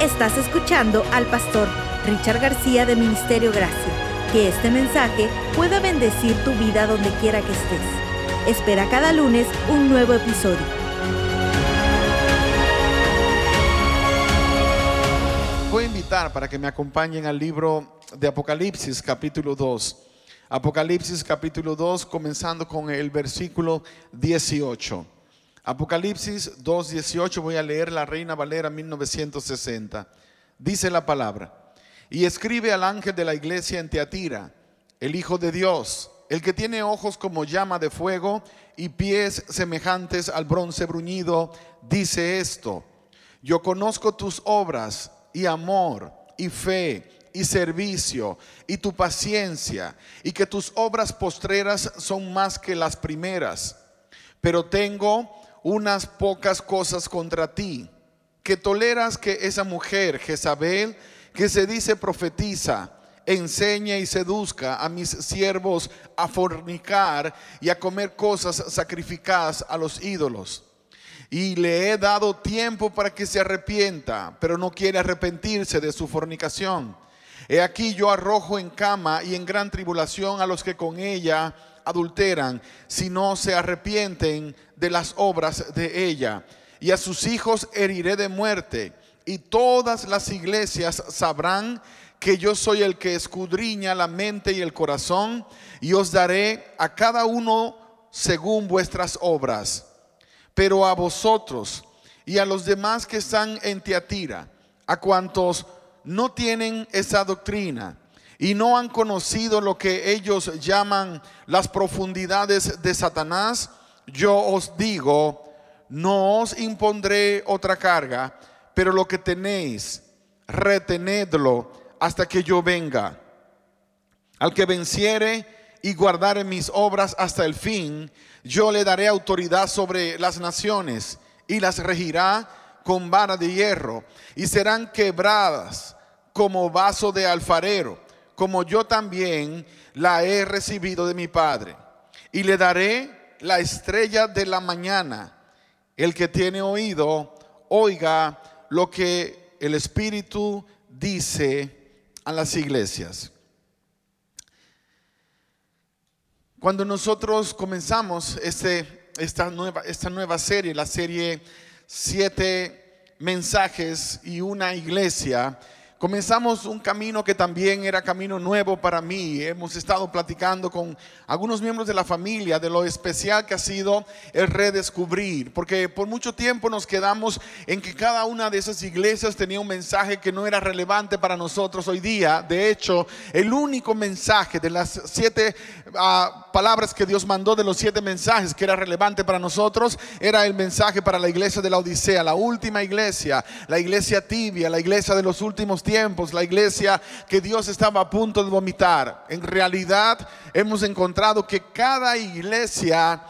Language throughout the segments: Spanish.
Estás escuchando al pastor Richard García de Ministerio Gracia. Que este mensaje pueda bendecir tu vida donde quiera que estés. Espera cada lunes un nuevo episodio. Voy a invitar para que me acompañen al libro de Apocalipsis capítulo 2. Apocalipsis capítulo 2 comenzando con el versículo 18. Apocalipsis 2.18, voy a leer la Reina Valera 1960. Dice la palabra, y escribe al ángel de la iglesia en Teatira, el Hijo de Dios, el que tiene ojos como llama de fuego y pies semejantes al bronce bruñido, dice esto, yo conozco tus obras y amor y fe y servicio y tu paciencia y que tus obras postreras son más que las primeras, pero tengo unas pocas cosas contra ti, que toleras que esa mujer, Jezabel, que se dice profetiza, enseña y seduzca a mis siervos a fornicar y a comer cosas sacrificadas a los ídolos. Y le he dado tiempo para que se arrepienta, pero no quiere arrepentirse de su fornicación. He aquí yo arrojo en cama y en gran tribulación a los que con ella adulteran, si no se arrepienten de las obras de ella. Y a sus hijos heriré de muerte. Y todas las iglesias sabrán que yo soy el que escudriña la mente y el corazón, y os daré a cada uno según vuestras obras. Pero a vosotros y a los demás que están en Tiatira, a cuantos no tienen esa doctrina, y no han conocido lo que ellos llaman las profundidades de Satanás, yo os digo, no os impondré otra carga, pero lo que tenéis, retenedlo hasta que yo venga. Al que venciere y guardare mis obras hasta el fin, yo le daré autoridad sobre las naciones y las regirá con vara de hierro y serán quebradas como vaso de alfarero como yo también la he recibido de mi Padre. Y le daré la estrella de la mañana. El que tiene oído, oiga lo que el Espíritu dice a las iglesias. Cuando nosotros comenzamos este, esta, nueva, esta nueva serie, la serie Siete mensajes y una iglesia, comenzamos un camino que también era camino nuevo para mí. Hemos estado platicando con algunos miembros de la familia de lo especial que ha sido el redescubrir, porque por mucho tiempo nos quedamos en que cada una de esas iglesias tenía un mensaje que no era relevante para nosotros hoy día. De hecho, el único mensaje de las siete uh, palabras que Dios mandó, de los siete mensajes que era relevante para nosotros, era el mensaje para la iglesia de la Odisea, la última iglesia, la iglesia tibia, la iglesia de los últimos tiempos, la iglesia que Dios estaba a punto de vomitar. En realidad hemos encontrado que cada iglesia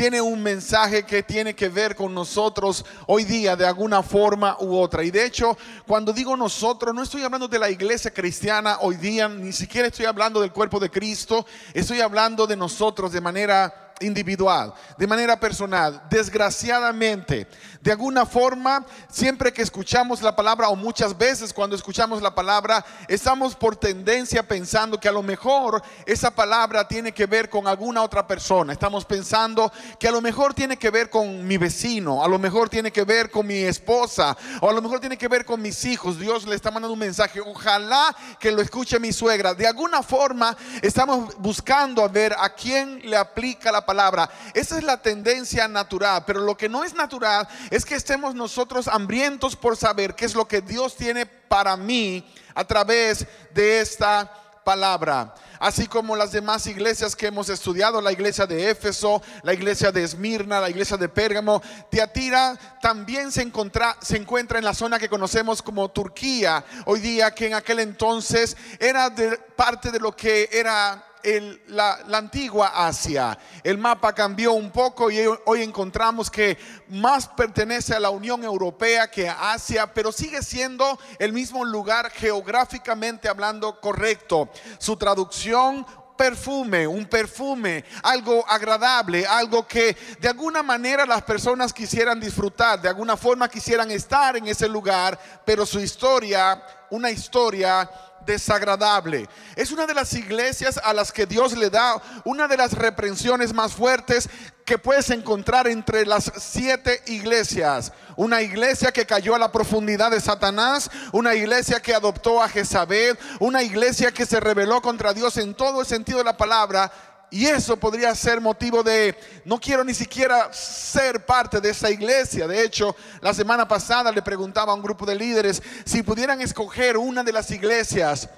tiene un mensaje que tiene que ver con nosotros hoy día de alguna forma u otra. Y de hecho, cuando digo nosotros, no estoy hablando de la iglesia cristiana hoy día, ni siquiera estoy hablando del cuerpo de Cristo, estoy hablando de nosotros de manera individual, de manera personal. Desgraciadamente, de alguna forma, siempre que escuchamos la palabra o muchas veces cuando escuchamos la palabra, estamos por tendencia pensando que a lo mejor esa palabra tiene que ver con alguna otra persona. Estamos pensando que a lo mejor tiene que ver con mi vecino, a lo mejor tiene que ver con mi esposa, o a lo mejor tiene que ver con mis hijos. Dios le está mandando un mensaje. Ojalá que lo escuche mi suegra. De alguna forma, estamos buscando a ver a quién le aplica la palabra palabra. Esa es la tendencia natural, pero lo que no es natural es que estemos nosotros hambrientos por saber qué es lo que Dios tiene para mí a través de esta palabra. Así como las demás iglesias que hemos estudiado, la iglesia de Éfeso, la iglesia de Esmirna, la iglesia de Pérgamo, Teatira también se, encuentra, se encuentra en la zona que conocemos como Turquía, hoy día que en aquel entonces era parte de lo que era la, antigua Asia. El mapa cambió un poco y hoy encontramos que más pertenece a la Unión Europea que a Asia, pero sigue siendo el mismo lugar geográficamente hablando correcto. Su traducción perfume, un perfume, algo agradable, algo que de alguna manera las personas quisieran disfrutar, de alguna forma quisieran estar en ese lugar, pero su historia, una historia desagradable. Es una de las iglesias a las que Dios le da una de las reprensiones más fuertes que puedes encontrar entre las siete iglesias. Una iglesia que cayó a la profundidad de Satanás, una iglesia que adoptó a Jezabel, una iglesia que se rebeló contra Dios en todo el sentido de la palabra y eso podría ser motivo de, no quiero ni siquiera ser parte de esa iglesia. De hecho, la semana pasada le preguntaba a un grupo de líderes si pudieran escoger una de las iglesias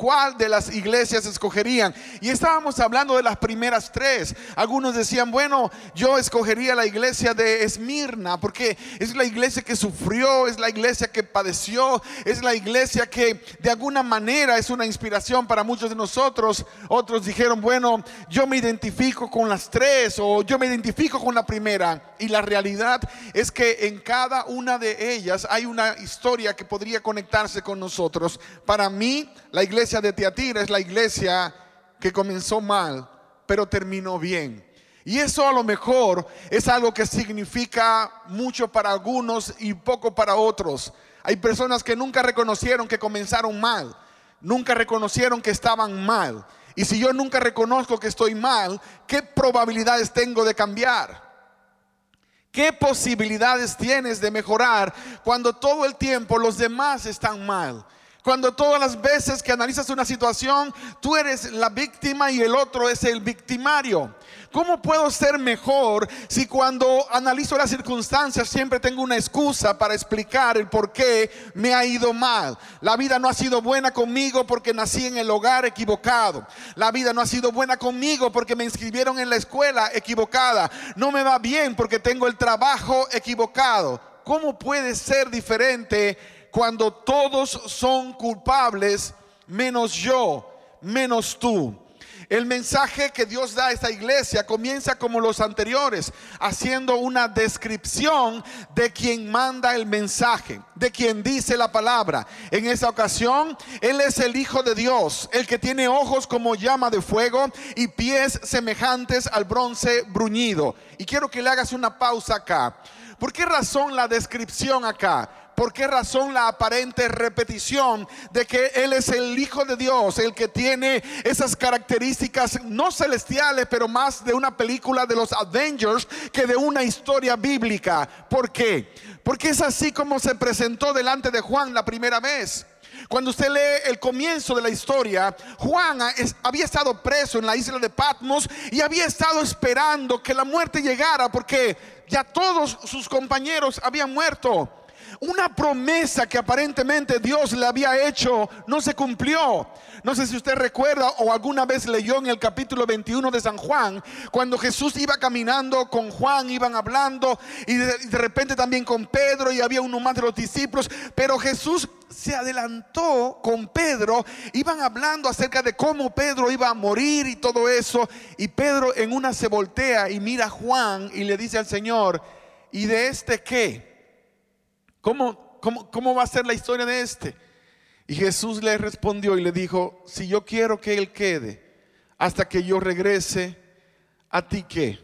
¿Cuál de las iglesias escogerían? Y estábamos hablando de las primeras tres. Algunos decían, bueno, yo escogería la iglesia de Esmirna, porque es la iglesia que sufrió, es la iglesia que padeció, es la iglesia que de alguna manera es una inspiración para muchos de nosotros. Otros dijeron, bueno, yo me identifico con las tres o yo me identifico con la primera. Y la realidad es que en cada una de ellas hay una historia que podría conectarse con nosotros. Para mí, la iglesia de Teatira es la iglesia que comenzó mal, pero terminó bien. Y eso a lo mejor es algo que significa mucho para algunos y poco para otros. Hay personas que nunca reconocieron que comenzaron mal, nunca reconocieron que estaban mal. Y si yo nunca reconozco que estoy mal, ¿qué probabilidades tengo de cambiar? ¿Qué posibilidades tienes de mejorar cuando todo el tiempo los demás están mal? Cuando todas las veces que analizas una situación, tú eres la víctima y el otro es el victimario. ¿Cómo puedo ser mejor si cuando analizo las circunstancias siempre tengo una excusa para explicar el por qué me ha ido mal? La vida no ha sido buena conmigo porque nací en el hogar equivocado. La vida no ha sido buena conmigo porque me inscribieron en la escuela equivocada. No me va bien porque tengo el trabajo equivocado. ¿Cómo puede ser diferente? Cuando todos son culpables, menos yo, menos tú. El mensaje que Dios da a esta iglesia comienza como los anteriores, haciendo una descripción de quien manda el mensaje, de quien dice la palabra. En esa ocasión, Él es el Hijo de Dios, el que tiene ojos como llama de fuego y pies semejantes al bronce bruñido. Y quiero que le hagas una pausa acá. ¿Por qué razón la descripción acá? ¿Por qué razón la aparente repetición de que Él es el Hijo de Dios, el que tiene esas características no celestiales, pero más de una película de los Avengers que de una historia bíblica? ¿Por qué? Porque es así como se presentó delante de Juan la primera vez. Cuando usted lee el comienzo de la historia, Juan había estado preso en la isla de Patmos y había estado esperando que la muerte llegara porque ya todos sus compañeros habían muerto. Una promesa que aparentemente Dios le había hecho no se cumplió. No sé si usted recuerda o alguna vez leyó en el capítulo 21 de San Juan, cuando Jesús iba caminando con Juan, iban hablando y de, repente también con Pedro y había uno más de los discípulos, pero Jesús se adelantó con Pedro, iban hablando acerca de cómo Pedro iba a morir y todo eso, y Pedro en una se voltea y mira a Juan y le dice al Señor, ¿y de este qué? ¿Cómo, cómo, va a ser la historia de este? Y Jesús le respondió y le dijo, si yo quiero que él quede hasta que yo regrese, ¿a ti qué?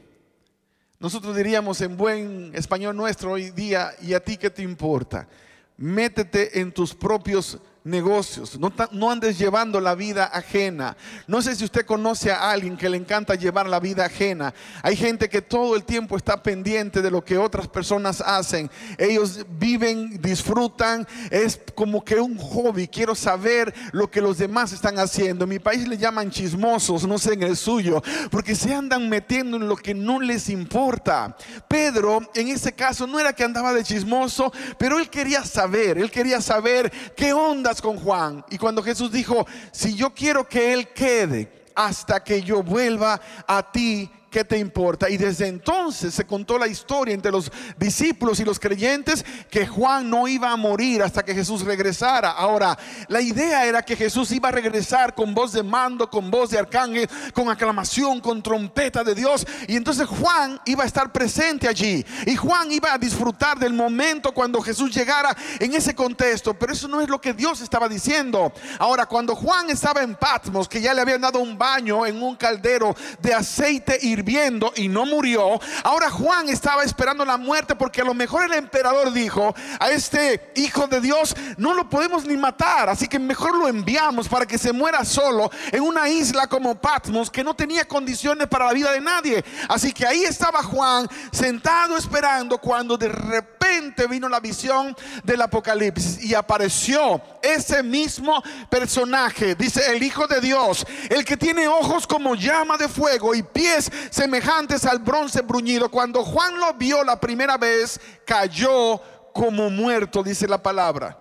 Nosotros diríamos en buen español nuestro hoy día, ¿y a ti qué te importa? Métete en tus propios negocios, no, andes llevando la vida ajena. No sé si usted conoce a alguien que le encanta llevar la vida ajena. Hay gente que todo el tiempo está pendiente de lo que otras personas hacen. Ellos viven, disfrutan, es como que un hobby. Quiero saber lo que los demás están haciendo. En mi país le llaman chismosos, no sé en el suyo, porque se andan metiendo en lo que no les importa. Pedro, en ese caso, no era que andaba de chismoso, pero él quería saber, él quería saber qué onda con Juan. Y cuando Jesús dijo, si yo quiero que Él quede hasta que yo vuelva a ti, ¿qué te importa? Y desde entonces se contó la historia entre los discípulos y los creyentes que Juan no iba a morir hasta que Jesús regresara. Ahora, la idea era que Jesús iba a regresar con voz de mando, con voz de arcángel, con aclamación, con trompeta de Dios. Y entonces Juan iba a estar presente allí. Y Juan iba a disfrutar del momento cuando Jesús llegara en ese contexto. Pero eso no es lo que Dios estaba diciendo. Ahora, cuando Juan estaba en Patmos, que ya le habían dado un baño en un caldero de aceite hirviendo y no murió, ahora Juan estaba esperando la muerte porque a lo mejor el emperador dijo, a este hijo de Dios no lo podemos ni matar, así que mejor lo enviamos para que se muera solo en una isla como Patmos que no tenía condiciones para la vida de nadie. Así que ahí estaba Juan sentado esperando cuando de repente vino la visión del Apocalipsis y apareció ese mismo personaje, dice el Hijo de Dios, el que tiene ojos como llama de fuego y pies semejantes al bronce bruñido. Cuando Juan lo vio la primera vez, cayó como muerto, dice la palabra.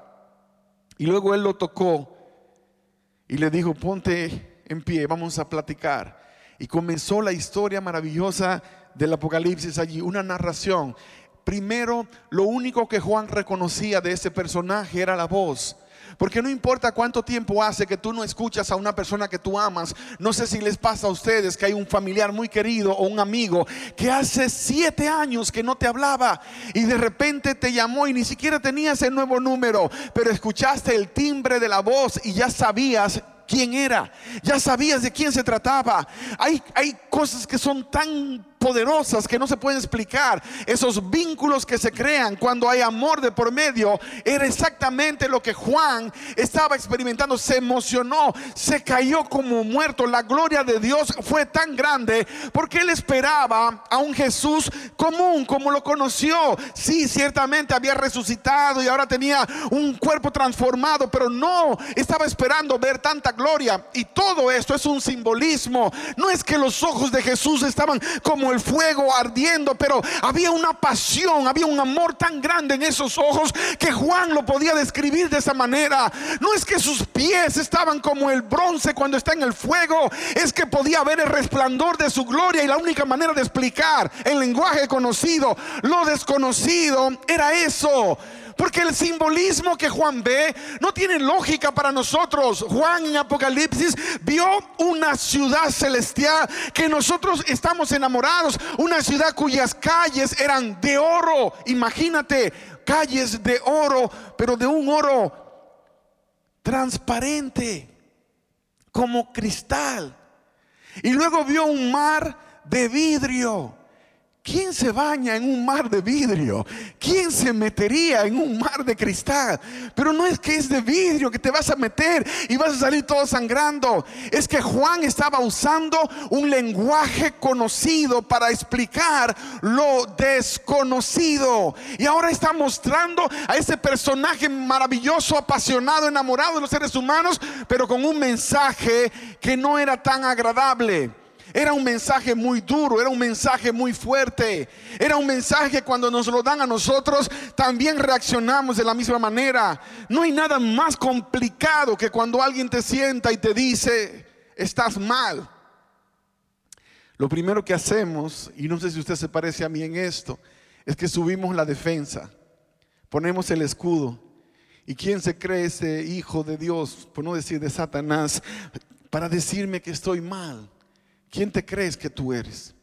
Y luego él lo tocó y le dijo, ponte en pie, vamos a platicar. Y comenzó la historia maravillosa del Apocalipsis allí, una narración. Primero, lo único que Juan reconocía de ese personaje era la voz. Porque no importa cuánto tiempo hace que tú no escuchas a una persona que tú amas. No sé si les pasa a ustedes que hay un familiar muy querido o un amigo que hace siete años que no te hablaba y de repente te llamó y ni siquiera tenías el nuevo número, pero escuchaste el timbre de la voz y ya sabías quién era, ya sabías de quién se trataba. Hay, hay cosas que son tan poderosas que no se pueden explicar. Esos vínculos que se crean cuando hay amor de por medio, era exactamente lo que Juan estaba experimentando. Se emocionó, se cayó como muerto. La gloria de Dios fue tan grande porque él esperaba a un Jesús común como lo conoció. Sí, ciertamente había resucitado y ahora tenía un cuerpo transformado, pero no estaba esperando ver tanta gloria. Y todo esto es un simbolismo. No es que los ojos de Jesús estaban como fuego ardiendo, pero había una pasión, había un amor tan grande en esos ojos que Juan lo podía describir de esa manera. No es que sus pies estaban como el bronce cuando está en el fuego, es que podía ver el resplandor de su gloria y la única manera de explicar el lenguaje conocido, lo desconocido, era eso. Porque el simbolismo que Juan ve no tiene lógica para nosotros. Juan en Apocalipsis vio una ciudad celestial que nosotros estamos enamorados. Una ciudad cuyas calles eran de oro. Imagínate, calles de oro, pero de un oro transparente, como cristal. Y luego vio un mar de vidrio. ¿Quién se baña en un mar de vidrio? ¿Quién se metería en un mar de cristal? Pero no es que es de vidrio que te vas a meter y vas a salir todo sangrando. Es que Juan estaba usando un lenguaje conocido para explicar lo desconocido. Y ahora está mostrando a ese personaje maravilloso, apasionado, enamorado de los seres humanos, pero con un mensaje que no era tan agradable. Era un mensaje muy duro, era un mensaje muy fuerte. Era un mensaje cuando nos lo dan a nosotros también reaccionamos de la misma manera. No hay nada más complicado que cuando alguien te sienta y te dice, estás mal. Lo primero que hacemos, y no sé si usted se parece a mí en esto, es que subimos la defensa, ponemos el escudo. ¿Y quién se cree ese hijo de Dios, por no decir de Satanás, para decirme que estoy mal? ¿Quién te crees que tú eres?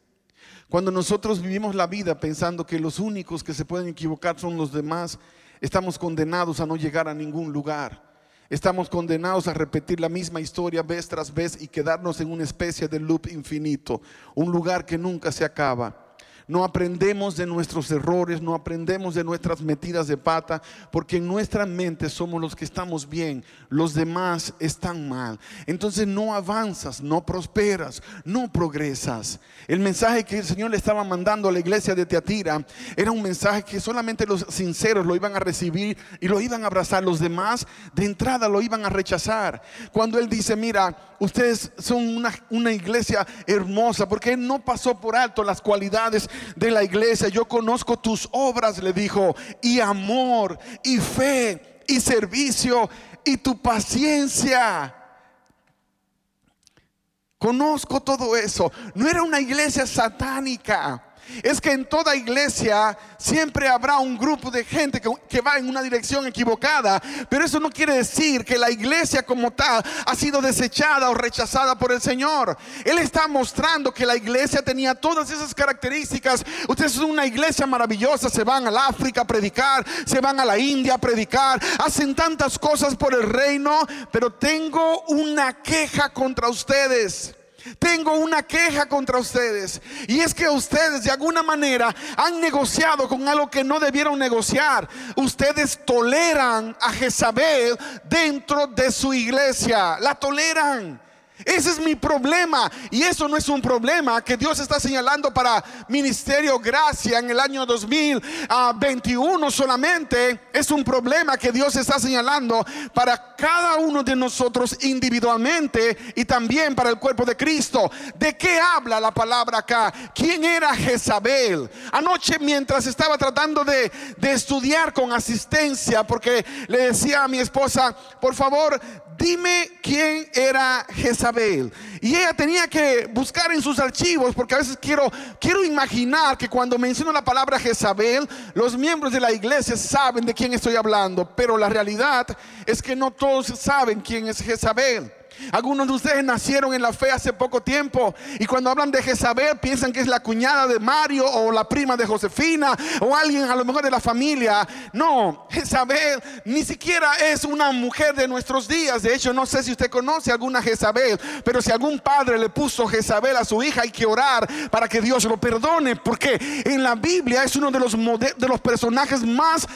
Cuando nosotros vivimos la vida pensando que los únicos que se pueden equivocar son los demás, estamos condenados a no llegar a ningún lugar. Estamos condenados a repetir la misma historia vez tras vez y quedarnos en una especie de loop infinito, un lugar que nunca se acaba no aprendemos de nuestros errores, no aprendemos de nuestras metidas de pata, porque en nuestra mente somos los que estamos bien, los demás están mal. Entonces no avanzas, no prosperas, no progresas. El mensaje que el Señor le estaba mandando a la iglesia de Teatira era un mensaje que solamente los sinceros lo iban a recibir y lo iban a abrazar, los demás de entrada lo iban a rechazar. Cuando Él dice, mira, ustedes son una, una iglesia hermosa, porque Él no pasó por alto las cualidades de la iglesia. Yo conozco tus obras, le dijo, y amor, y fe, y servicio, y tu paciencia. Conozco todo eso. No era una iglesia satánica es que en toda iglesia siempre habrá un grupo de gente que, va en una dirección equivocada, pero eso no quiere decir que la iglesia como tal ha sido desechada o rechazada por el Señor. Él está mostrando que la iglesia tenía todas esas características. Ustedes son una iglesia maravillosa, se van al África a predicar, se van a la India a predicar, hacen tantas cosas por el reino, pero tengo una queja contra ustedes. Tengo una queja contra ustedes. Y es que ustedes de alguna manera han negociado con algo que no debieron negociar. Ustedes toleran a Jezabel dentro de su iglesia. La toleran. Ese es mi problema. Y eso no es un problema que Dios está señalando para Ministerio Gracia en el año 2021 solamente. Es un problema que Dios está señalando para cada uno de nosotros individualmente y también para el cuerpo de Cristo. ¿De qué habla la palabra acá? ¿Quién era Jezabel? Anoche mientras estaba tratando de, de estudiar con asistencia, porque le decía a mi esposa, por favor, dime quién era Jezabel. Y ella tenía que buscar en sus archivos, porque a veces quiero, quiero imaginar que cuando menciono la palabra Jezabel, los miembros de la iglesia saben de quién estoy hablando, pero la realidad es que no todos saben quién es Jezabel. Algunos de ustedes nacieron en la fe hace poco tiempo y cuando hablan de Jezabel piensan que es la cuñada de Mario o la prima de Josefina o alguien a lo mejor de la familia. No, Jezabel ni siquiera es una mujer de nuestros días. De hecho, no sé si usted conoce alguna Jezabel, pero si algún padre le puso Jezabel a su hija, hay que orar para que Dios lo perdone, porque en la Biblia es uno de los, de los personajes más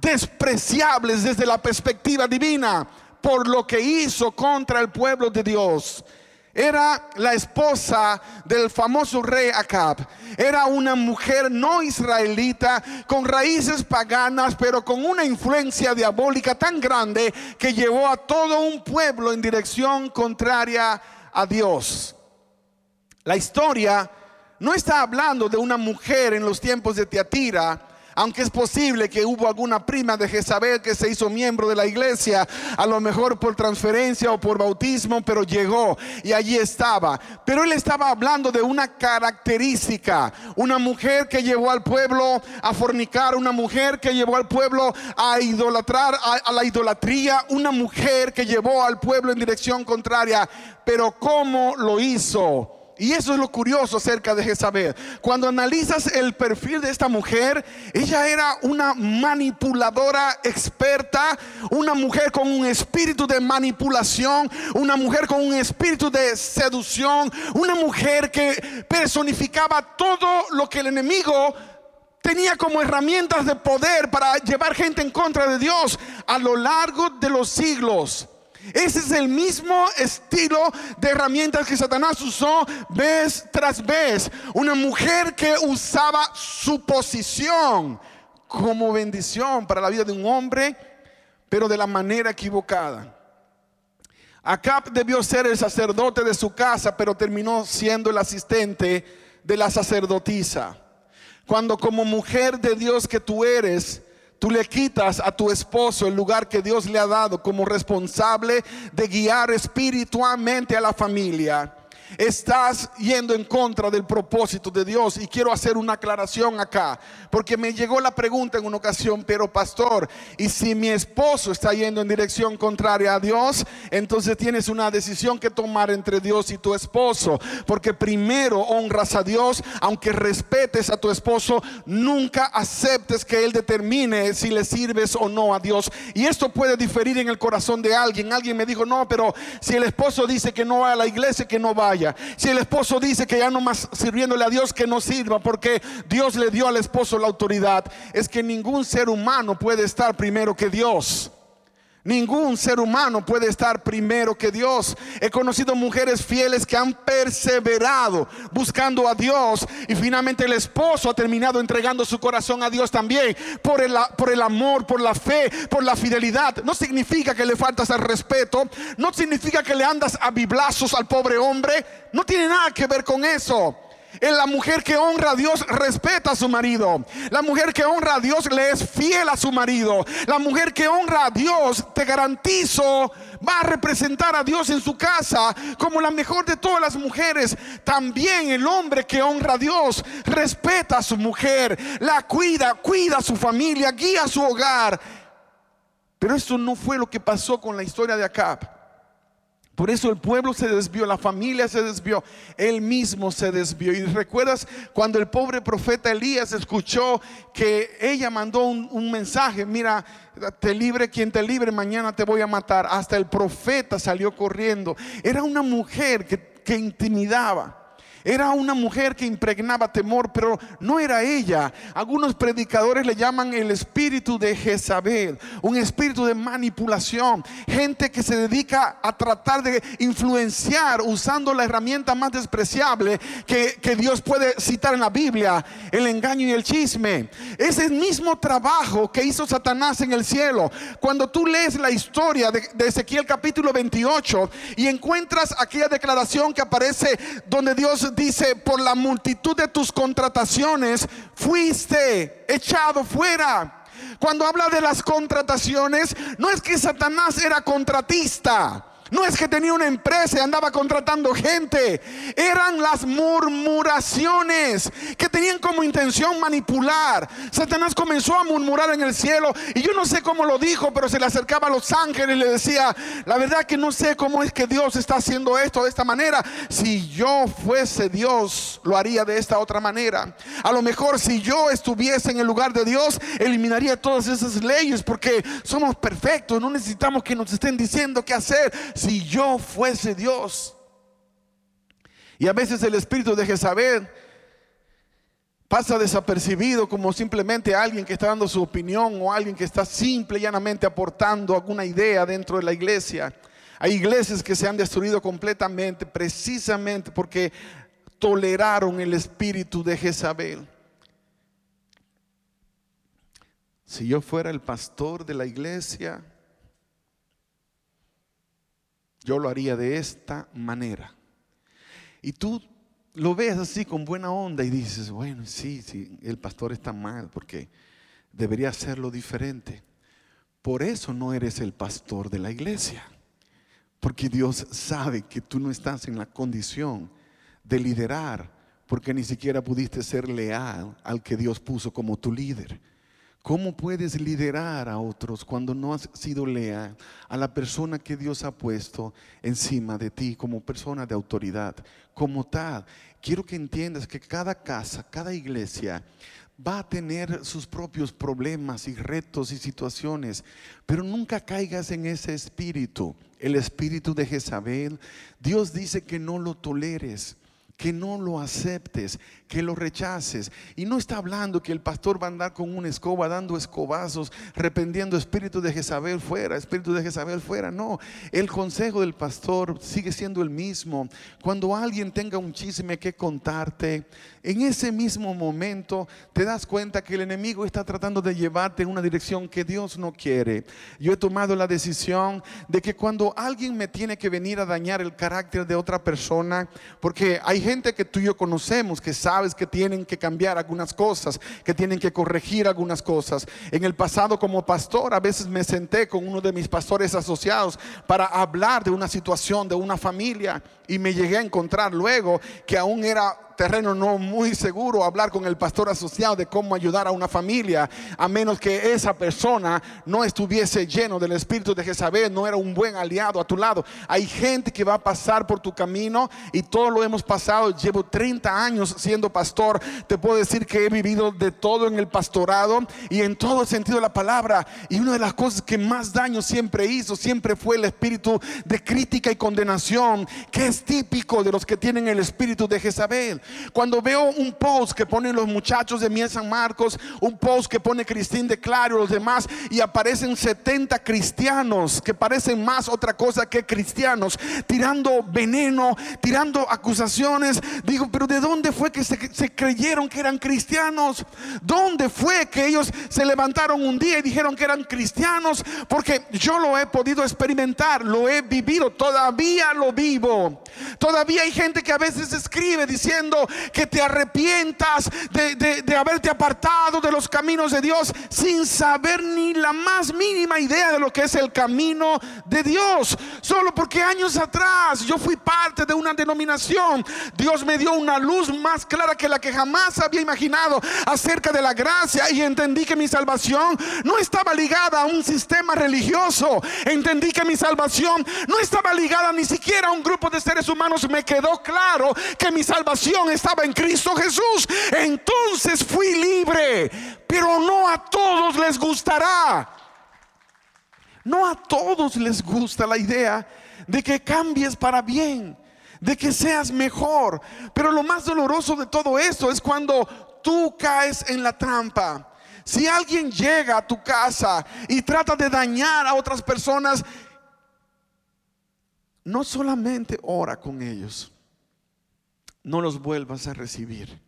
despreciables desde la perspectiva divina por lo que hizo contra el pueblo de Dios. Era la esposa del famoso rey Acab. Era una mujer no israelita con raíces paganas, pero con una influencia diabólica tan grande que llevó a todo un pueblo en dirección contraria a Dios. La historia no está hablando de una mujer en los tiempos de Teatira aunque es posible que hubo alguna prima de Jezabel que se hizo miembro de la iglesia, a lo mejor por transferencia o por bautismo, pero llegó y allí estaba. Pero él estaba hablando de una característica, una mujer que llevó al pueblo a fornicar, una mujer que llevó al pueblo a idolatrar, a, a la idolatría, una mujer que llevó al pueblo en dirección contraria. Pero ¿cómo lo hizo? Y eso es lo curioso acerca de Jezabel. Cuando analizas el perfil de esta mujer, ella era una manipuladora experta, una mujer con un espíritu de manipulación, una mujer con un espíritu de seducción, una mujer que personificaba todo lo que el enemigo tenía como herramientas de poder para llevar gente en contra de Dios a lo largo de los siglos. Ese es el mismo estilo de herramientas que Satanás usó vez tras vez. Una mujer que usaba su posición como bendición para la vida de un hombre, pero de la manera equivocada. Acab debió ser el sacerdote de su casa, pero terminó siendo el asistente de la sacerdotisa. Cuando como mujer de Dios que tú eres, Tú le quitas a tu esposo el lugar que Dios le ha dado como responsable de guiar espiritualmente a la familia estás yendo en contra del propósito de Dios. Y quiero hacer una aclaración acá, porque me llegó la pregunta en una ocasión, pero pastor, ¿y si mi esposo está yendo en dirección contraria a Dios? Entonces tienes una decisión que tomar entre Dios y tu esposo, porque primero honras a Dios, aunque respetes a tu esposo, nunca aceptes que Él determine si le sirves o no a Dios. Y esto puede diferir en el corazón de alguien. Alguien me dijo, no, pero si el esposo dice que no va a la iglesia, que no vaya. Si el esposo dice que ya no más sirviéndole a Dios, que no sirva, porque Dios le dio al esposo la autoridad, es que ningún ser humano puede estar primero que Dios. Ningún ser humano puede estar primero que Dios. He conocido mujeres fieles que han perseverado buscando a Dios y finalmente el esposo ha terminado entregando su corazón a Dios también por el, por el amor, por la fe, por la fidelidad. No significa que le faltas al respeto, no significa que le andas a biblazos al pobre hombre, no tiene nada que ver con eso. La mujer que honra a Dios respeta a su marido. La mujer que honra a Dios le es fiel a su marido. La mujer que honra a Dios, te garantizo, va a representar a Dios en su casa como la mejor de todas las mujeres. También el hombre que honra a Dios respeta a su mujer, la cuida, cuida a su familia, guía a su hogar. Pero eso no fue lo que pasó con la historia de Acab. Por eso el pueblo se desvió, la familia se desvió, él mismo se desvió. Y recuerdas cuando el pobre profeta Elías escuchó que ella mandó un, mensaje, mira, te libre quien te libre, mañana te voy a matar. Hasta el profeta salió corriendo. Era una mujer que, que intimidaba. Era una mujer que impregnaba temor, pero no era ella. Algunos predicadores le llaman el espíritu de Jezabel, un espíritu de manipulación. Gente que se dedica a tratar de influenciar usando la herramienta más despreciable que, Dios puede citar en la Biblia, el engaño y el chisme. Es el mismo trabajo que hizo Satanás en el cielo. Cuando tú lees la historia de, de Ezequiel capítulo 28 y encuentras aquella declaración que aparece donde Dios dice, por la multitud de tus contrataciones fuiste echado fuera. Cuando habla de las contrataciones, no es que Satanás era contratista. No es que tenía una empresa y andaba contratando gente. Eran las murmuraciones que tenían como intención manipular. Satanás comenzó a murmurar en el cielo y yo no sé cómo lo dijo, pero se le acercaba a los ángeles y le decía, la verdad que no sé cómo es que Dios está haciendo esto de esta manera. Si yo fuese Dios, lo haría de esta otra manera. A lo mejor si yo estuviese en el lugar de Dios, eliminaría todas esas leyes porque somos perfectos, no necesitamos que nos estén diciendo qué hacer si yo fuese Dios. Y a veces el espíritu de Jezabel pasa desapercibido como simplemente alguien que está dando su opinión o alguien que está simple y llanamente aportando alguna idea dentro de la iglesia. Hay iglesias que se han destruido completamente precisamente porque toleraron el espíritu de Jezabel. Si yo fuera el pastor de la iglesia, yo lo haría de esta manera. Y tú lo ves así con buena onda y dices, bueno, sí, sí, el pastor está mal porque debería hacerlo diferente. Por eso no eres el pastor de la iglesia. Porque Dios sabe que tú no estás en la condición de liderar porque ni siquiera pudiste ser leal al que Dios puso como tu líder. ¿Cómo puedes liderar a otros cuando no has sido leal a la persona que Dios ha puesto encima de ti como persona de autoridad? Como tal, quiero que entiendas que cada casa, cada iglesia va a tener sus propios problemas y retos y situaciones, pero nunca caigas en ese espíritu, el espíritu de Jezabel. Dios dice que no lo toleres que no lo aceptes, que lo rechaces. Y no está hablando que el pastor va a andar con una escoba dando escobazos, rependiendo espíritu de Jezabel fuera, espíritu de Jezabel fuera. No, el consejo del pastor sigue siendo el mismo. Cuando alguien tenga un chisme que contarte, en ese mismo momento te das cuenta que el enemigo está tratando de llevarte en una dirección que Dios no quiere. Yo he tomado la decisión de que cuando alguien me tiene que venir a dañar el carácter de otra persona, porque hay gente que tú y yo conocemos que sabes que tienen que cambiar algunas cosas, que tienen que corregir algunas cosas. En el pasado como pastor a veces me senté con uno de mis pastores asociados para hablar de una situación, de una familia y me llegué a encontrar luego que aún era terreno no muy seguro hablar con el pastor asociado de cómo ayudar a una familia, a menos que esa persona no estuviese lleno del espíritu de Jezabel, no era un buen aliado a tu lado. Hay gente que va a pasar por tu camino y todos lo hemos pasado. Llevo 30 años siendo pastor. Te puedo decir que he vivido de todo en el pastorado y en todo el sentido de la palabra. Y una de las cosas que más daño siempre hizo, siempre fue el espíritu de crítica y condenación, que es típico de los que tienen el espíritu de Jezabel. Cuando veo un post que ponen los muchachos de Miel San Marcos, un post que pone Cristín de Claro, los demás, y aparecen 70 cristianos que parecen más otra cosa que cristianos, tirando veneno, tirando acusaciones. Digo, pero ¿de dónde fue que se, se creyeron que eran cristianos? ¿Dónde fue que ellos se levantaron un día y dijeron que eran cristianos? Porque yo lo he podido experimentar, lo he vivido, todavía lo vivo. Todavía hay gente que a veces escribe diciendo, que te arrepientas de, de haberte apartado de los caminos de Dios sin saber ni la más mínima idea de lo que es el camino de Dios. Solo porque años atrás yo fui parte de una denominación, Dios me dio una luz más clara que la que jamás había imaginado acerca de la gracia y entendí que mi salvación no estaba ligada a un sistema religioso. Entendí que mi salvación no estaba ligada ni siquiera a un grupo de seres humanos. Me quedó claro que mi salvación estaba en Cristo Jesús. Entonces fui libre, pero no a todos les gustará. No a todos les gusta la idea de que cambies para bien, de que seas mejor. Pero lo más doloroso de todo esto es cuando tú caes en la trampa. Si alguien llega a tu casa y trata de dañar a otras personas, no solamente ora con ellos, no los vuelvas a recibir,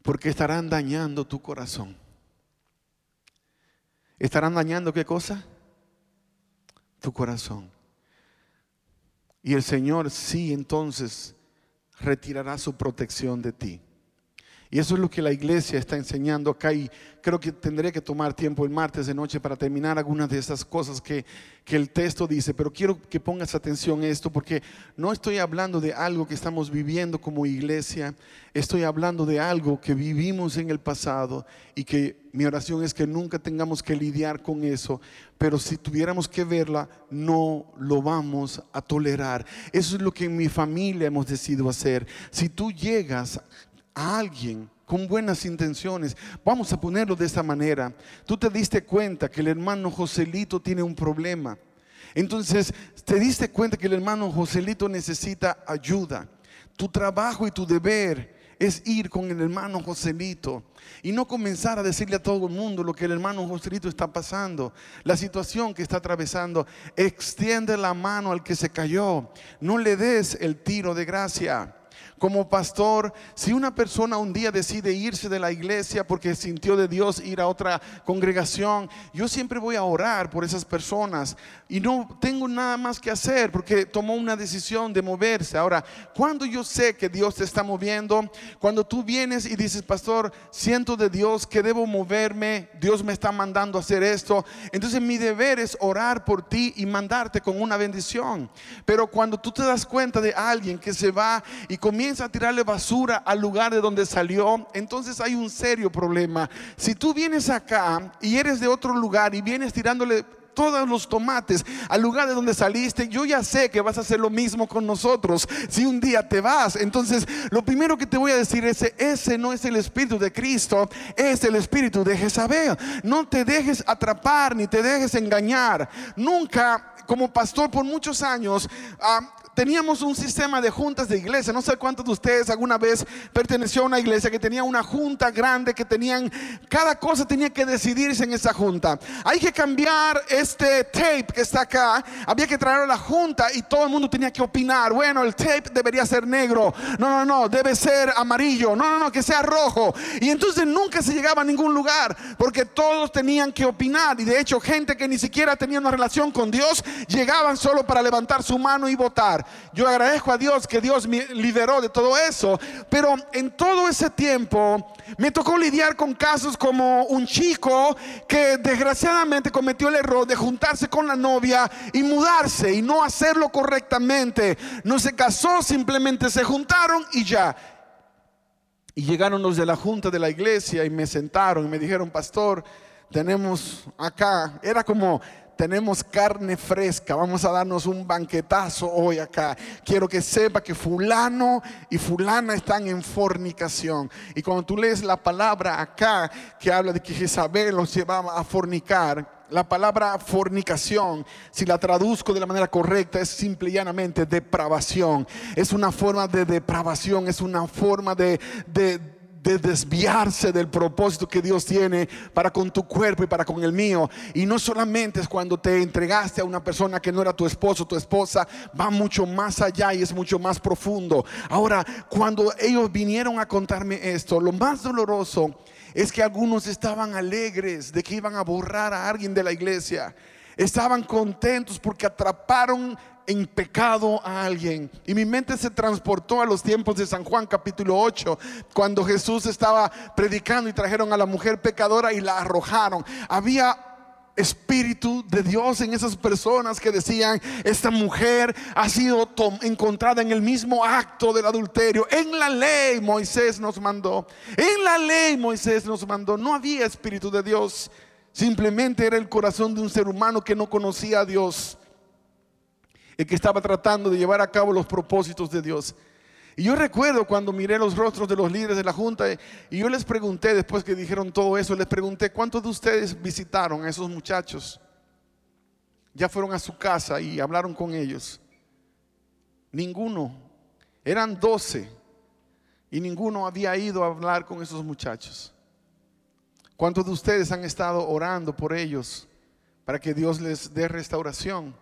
porque estarán dañando tu corazón. ¿Estarán dañando qué cosa? Tu corazón. Y el Señor sí entonces retirará su protección de ti. Y eso es lo que la iglesia está enseñando acá y creo que tendré que tomar tiempo el martes de noche para terminar algunas de esas cosas que, que el texto dice, pero quiero que pongas atención a esto porque no estoy hablando de algo que estamos viviendo como iglesia, estoy hablando de algo que vivimos en el pasado y que mi oración es que nunca tengamos que lidiar con eso, pero si tuviéramos que verla, no lo vamos a tolerar. Eso es lo que en mi familia hemos decidido hacer. Si tú llegas a alguien con buenas intenciones. Vamos a ponerlo de esta manera. Tú te diste cuenta que el hermano Joselito tiene un problema. Entonces, te diste cuenta que el hermano Joselito necesita ayuda. Tu trabajo y tu deber es ir con el hermano Joselito y no comenzar a decirle a todo el mundo lo que el hermano Joselito está pasando, la situación que está atravesando. Extiende la mano al que se cayó. No le des el tiro de gracia. Como pastor, si una persona un día decide irse de la iglesia porque sintió de Dios ir a otra congregación, yo siempre voy a orar por esas personas y no tengo nada más que hacer porque tomó una decisión de moverse. Ahora, cuando yo sé que Dios te está moviendo, cuando tú vienes y dices, pastor, siento de Dios que debo moverme, Dios me está mandando a hacer esto, entonces mi deber es orar por ti y mandarte con una bendición. Pero cuando tú te das cuenta de alguien que se va y comienza a tirarle basura al lugar de donde salió, entonces hay un serio problema. Si tú vienes acá y eres de otro lugar y vienes tirándole todos los tomates al lugar de donde saliste, yo ya sé que vas a hacer lo mismo con nosotros si un día te vas. Entonces, lo primero que te voy a decir es, ese no es el Espíritu de Cristo, es el Espíritu de Jezabel. No te dejes atrapar ni te dejes engañar. Nunca, como pastor por muchos años, ah, teníamos un sistema de juntas de iglesia. No sé cuántos de ustedes alguna vez perteneció a una iglesia que tenía una junta grande, que tenían, cada cosa tenía que decidirse en esa junta. Hay que cambiar este tape que está acá. Había que traerlo a la junta y todo el mundo tenía que opinar. Bueno, el tape debería ser negro. No, no, no, debe ser amarillo. No, no, no, que sea rojo. Y entonces nunca se llegaba a ningún lugar porque todos tenían que opinar. Y de hecho, gente que ni siquiera tenía una relación con Dios llegaban solo para levantar su mano y votar. Yo agradezco a Dios que Dios me liberó de todo eso, pero en todo ese tiempo me tocó lidiar con casos como un chico que desgraciadamente cometió el error de juntarse con la novia y mudarse y no hacerlo correctamente. No se casó, simplemente se juntaron y ya. Y llegaron los de la junta de la iglesia y me sentaron y me dijeron, pastor, tenemos acá, era como tenemos carne fresca, vamos a darnos un banquetazo hoy acá. Quiero que sepa que fulano y fulana están en fornicación. Y cuando tú lees la palabra acá que habla de que Jezabel los llevaba a fornicar, la palabra fornicación, si la traduzco de la manera correcta, es simple y llanamente depravación. Es una forma de depravación, es una forma de, de de desviarse del propósito que Dios tiene para con tu cuerpo y para con el mío. Y no solamente es cuando te entregaste a una persona que no era tu esposo tu esposa, va mucho más allá y es mucho más profundo. Ahora, cuando ellos vinieron a contarme esto, lo más doloroso es que algunos estaban alegres de que iban a borrar a alguien de la iglesia. Estaban contentos porque atraparon en pecado a alguien. Y mi mente se transportó a los tiempos de San Juan capítulo 8, cuando Jesús estaba predicando y trajeron a la mujer pecadora y la arrojaron. Había espíritu de Dios en esas personas que decían, esta mujer ha sido encontrada en el mismo acto del adulterio. En la ley Moisés nos mandó, en la ley Moisés nos mandó, no había espíritu de Dios, simplemente era el corazón de un ser humano que no conocía a Dios y que estaba tratando de llevar a cabo los propósitos de Dios. Y yo recuerdo cuando miré los rostros de los líderes de la junta y yo les pregunté, después que dijeron todo eso, les pregunté, ¿cuántos de ustedes visitaron a esos muchachos? Ya fueron a su casa y hablaron con ellos. Ninguno. Eran doce y ninguno había ido a hablar con esos muchachos. ¿Cuántos de ustedes han estado orando por ellos para que Dios les dé restauración?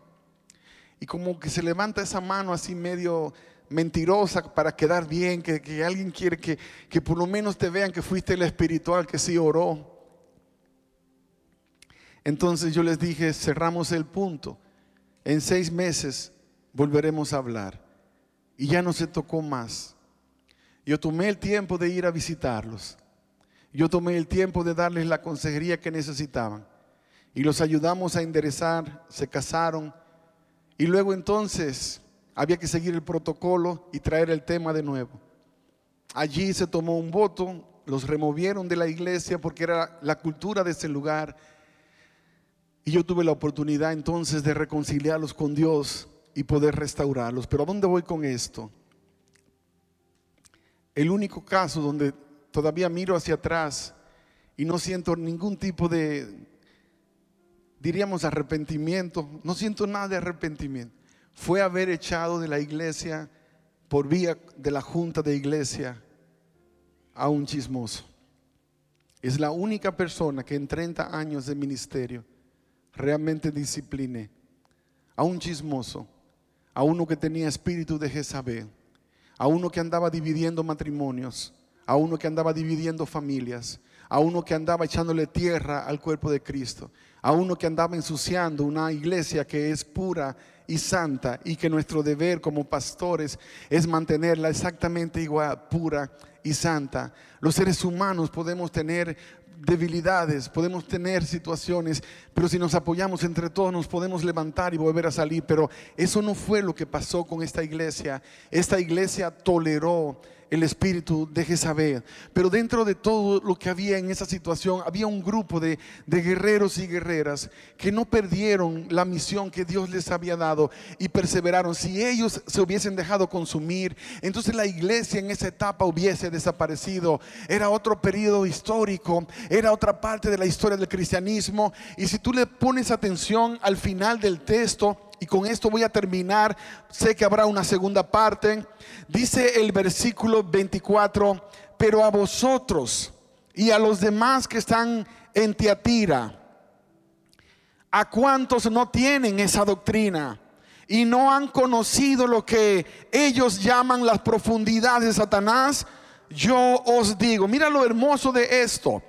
Y como que se levanta esa mano así medio mentirosa para quedar bien, que, alguien quiere que, que por lo menos te vean que fuiste el espiritual que sí oró. Entonces yo les dije, cerramos el punto. En seis meses volveremos a hablar. Y ya no se tocó más. Yo tomé el tiempo de ir a visitarlos. Yo tomé el tiempo de darles la consejería que necesitaban. Y los ayudamos a enderezar, se casaron. Y luego entonces había que seguir el protocolo y traer el tema de nuevo. Allí se tomó un voto, los removieron de la iglesia porque era la cultura de ese lugar. Y yo tuve la oportunidad entonces de reconciliarlos con Dios y poder restaurarlos. Pero ¿a dónde voy con esto? El único caso donde todavía miro hacia atrás y no siento ningún tipo de, diríamos, arrepentimiento, no siento nada de arrepentimiento. Fue haber echado de la iglesia por vía de la junta de iglesia a un chismoso. Es la única persona que en 30 años de ministerio realmente discipliné a un chismoso, a uno que tenía espíritu de Jezabel, a uno que andaba dividiendo matrimonios, a uno que andaba dividiendo familias, a uno que andaba echándole tierra al cuerpo de Cristo, a uno que andaba ensuciando una iglesia que es pura y santa y que nuestro deber como pastores es mantenerla exactamente igual, pura y santa. Los seres humanos podemos tener debilidades, podemos tener situaciones, pero si nos apoyamos entre todos nos podemos levantar y volver a salir. Pero eso no fue lo que pasó con esta iglesia. Esta iglesia toleró el espíritu de Jezabel. Pero dentro de todo lo que había en esa situación, había un grupo de, de, guerreros y guerreras que no perdieron la misión que Dios les había dado y perseveraron. Si ellos se hubiesen dejado consumir, entonces la iglesia en esa etapa hubiese desaparecido. Era otro periodo histórico, era otra parte de la historia del cristianismo. Y si tú le pones atención al final del texto, y con esto voy a terminar, sé que habrá una segunda parte, dice el versículo 24, pero a vosotros y a los demás que están en Tiatira, a cuantos no tienen esa doctrina y no han conocido lo que ellos llaman las profundidades de Satanás, yo os digo, mira lo hermoso de esto.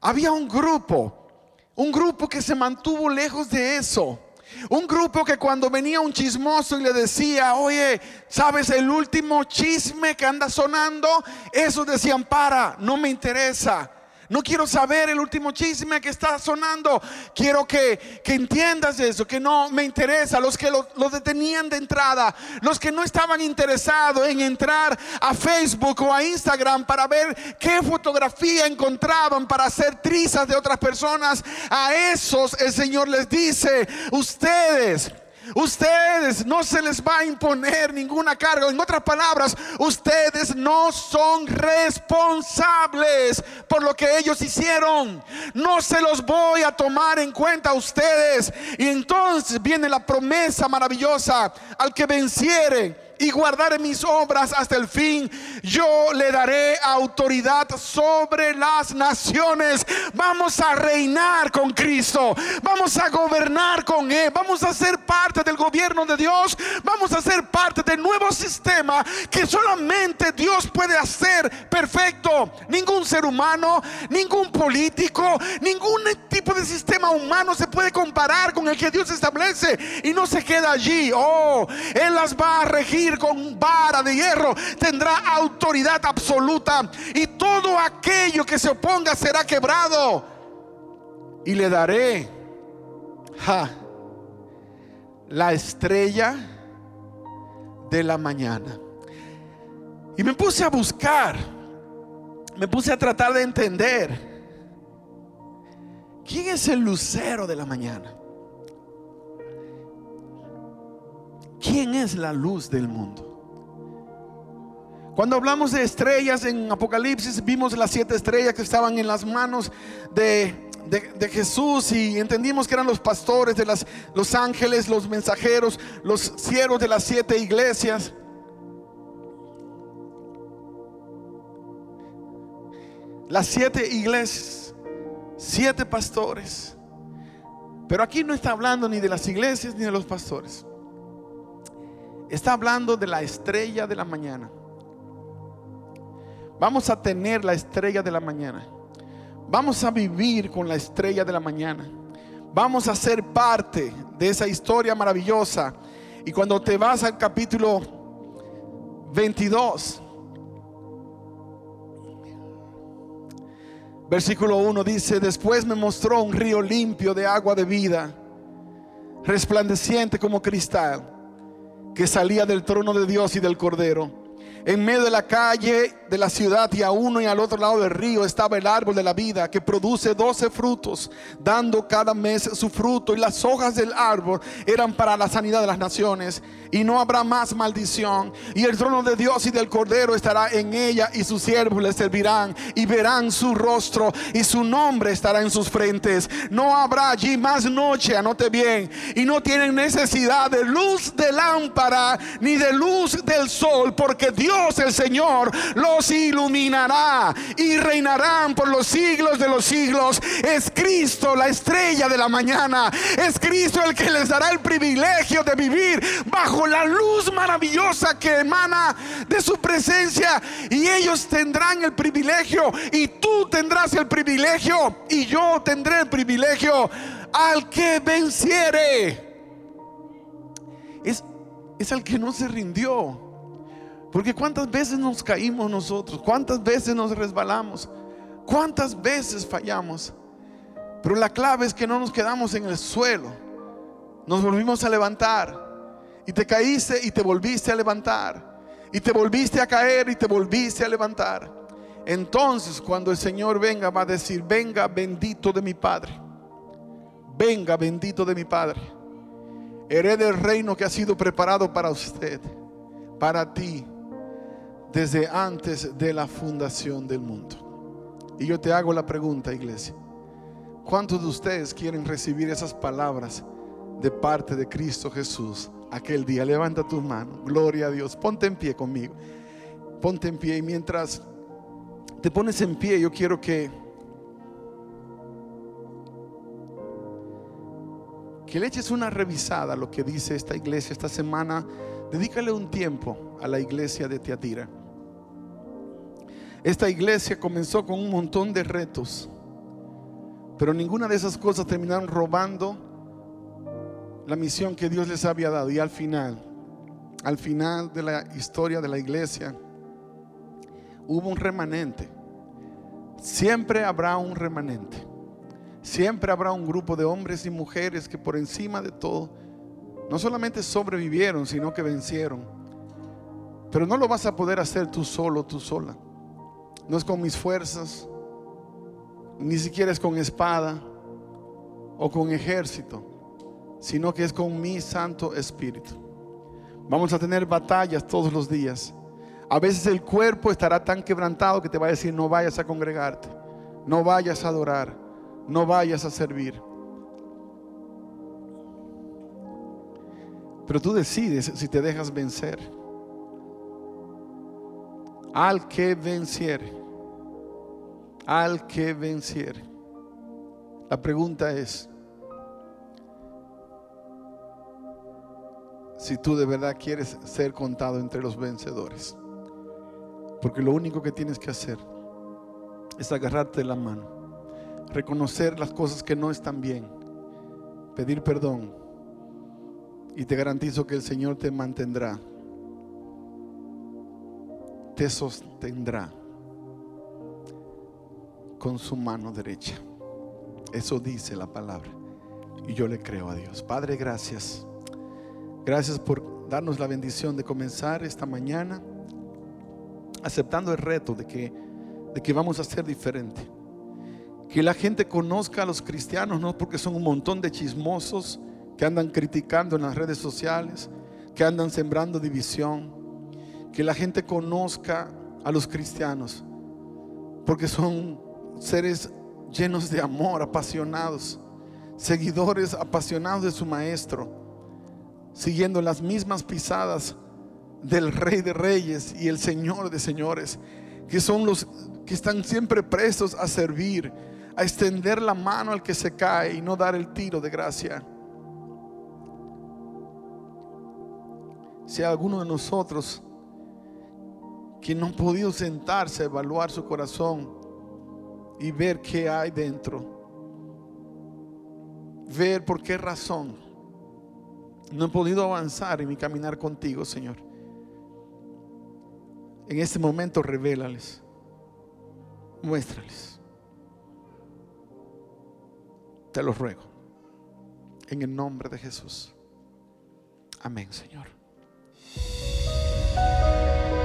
Había un grupo, un grupo que se mantuvo lejos de eso. Un grupo que cuando venía un chismoso y le decía, oye, ¿sabes el último chisme que anda sonando? Esos decían, para, no me interesa. No quiero saber el último chisme que está sonando. Quiero que, entiendas eso, que no me interesa. Los que lo, lo, detenían de entrada, los que no estaban interesados en entrar a Facebook o a Instagram para ver qué fotografía encontraban para hacer trizas de otras personas, a esos el Señor les dice, ustedes Ustedes no se les va a imponer ninguna carga. En otras palabras, ustedes no son responsables por lo que ellos hicieron. No se los voy a tomar en cuenta a ustedes. Y entonces viene la promesa maravillosa al que venciere y guardaré mis obras hasta el fin, yo le daré autoridad sobre las naciones. Vamos a reinar con Cristo, vamos a gobernar con Él? Vamos a ser parte del gobierno de Dios. Vamos a ser parte del nuevo sistema que solamente Dios puede hacer perfecto. Ningún ser humano, ningún político, ningún tipo de sistema humano se puede comparar con el que Dios establece y no se queda allí. Oh, Él las va a regir con vara de hierro. Tendrá autoridad absoluta y todo aquello que se oponga será quebrado. Y le daré la estrella de la mañana. Y me puse a buscar, me puse a tratar de entender quién es el lucero de la mañana. ¿Quién es la luz del mundo? Cuando hablamos de estrellas en Apocalipsis, vimos las siete estrellas que estaban en las manos de de, Jesús y entendimos que eran los pastores de las, los ángeles, los mensajeros, los siervos de las siete iglesias. Las siete iglesias, siete pastores. Pero aquí no está hablando ni de las iglesias ni de los pastores. Está hablando de la estrella de la mañana. Vamos a tener la estrella de la mañana. Vamos a vivir con la estrella de la mañana. Vamos a ser parte de esa historia maravillosa. Y cuando te vas al capítulo 22, versículo 1 dice, después me mostró un río limpio de agua de vida, resplandeciente como cristal, que salía del trono de Dios y del Cordero en medio de la calle de la ciudad y a uno y al otro lado del río estaba el árbol de la vida que produce doce frutos, dando cada mes su fruto. Y las hojas del árbol eran para la sanidad de las naciones. Y no habrá más maldición. Y el trono de Dios y del Cordero estará en ella y sus siervos le servirán y verán su rostro y su nombre estará en sus frentes. No habrá allí más noche, anote bien. Y no tienen necesidad de luz de lámpara ni de luz del sol porque Dios el Señor iluminará y reinarán por los siglos de los siglos. Es Cristo la estrella de la mañana. Es Cristo el que les dará el privilegio de vivir bajo la luz maravillosa que emana de su presencia. Y ellos tendrán el privilegio y tú tendrás el privilegio y yo tendré el privilegio al que venciere. Es, es al que no se rindió. Porque cuántas veces nos caímos nosotros, cuántas veces nos resbalamos, cuántas veces fallamos. Pero la clave es que no nos quedamos en el suelo, nos volvimos a levantar. Y te caíste y te volviste a levantar. Y te volviste a caer y te volviste a levantar. Entonces cuando el Señor venga va a decir, venga bendito de mi Padre. Venga bendito de mi Padre. Herede el reino que ha sido preparado para usted, para ti desde antes de la fundación del mundo. Y yo te hago la pregunta, iglesia. ¿Cuántos de ustedes quieren recibir esas palabras de parte de Cristo Jesús aquel día? Levanta tu mano. Gloria a Dios. Ponte en pie conmigo. Ponte en pie y mientras te pones en pie, yo quiero que que le eches una revisada a lo que dice esta iglesia esta semana Dedícale un tiempo a la iglesia de Teatira. Esta iglesia comenzó con un montón de retos, pero ninguna de esas cosas terminaron robando la misión que Dios les había dado. Y al final, al final de la historia de la iglesia, hubo un remanente. Siempre habrá un remanente. Siempre habrá un grupo de hombres y mujeres que por encima de todo no solamente sobrevivieron, sino que vencieron. Pero no lo vas a poder hacer tú solo, tú sola. No es con mis fuerzas, ni siquiera es con espada o con ejército, sino que es con mi Santo Espíritu. Vamos a tener batallas todos los días. A veces el cuerpo estará tan quebrantado que te va a decir no vayas a congregarte, no vayas a adorar, no vayas a servir. Pero tú decides si te dejas vencer. Al que venciere. Al que venciere. La pregunta es, si tú de verdad quieres ser contado entre los vencedores. Porque lo único que tienes que hacer es agarrarte la mano, reconocer las cosas que no están bien, pedir perdón y te garantizo que el Señor te mantendrá, te sostendrá con su mano derecha. Eso dice la palabra. Y yo le creo a Dios. Padre, gracias. Gracias por darnos la bendición de comenzar esta mañana aceptando el reto de que, de que vamos a ser diferente. Que la gente conozca a los cristianos no porque son un montón de chismosos que andan criticando en las redes sociales, que andan sembrando división. Que la gente conozca a los cristianos porque son seres llenos de amor, apasionados, seguidores apasionados de su maestro, siguiendo las mismas pisadas del Rey de Reyes y el Señor de Señores, que son los que están siempre prestos a servir, a extender la mano al que se cae y no dar el tiro de gracia. Si alguno de nosotros que no ha podido sentarse a evaluar su corazón y ver qué hay dentro, ver por qué razón no he podido avanzar en mi caminar contigo, Señor. En este momento revélales, muéstrales. Te lo ruego. En el nombre de Jesús. Amén, Señor.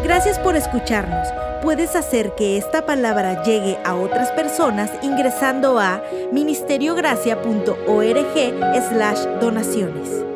Gracias por escucharnos. Puedes hacer que esta palabra llegue a otras personas ingresando a ministeriogracia.org slash donaciones.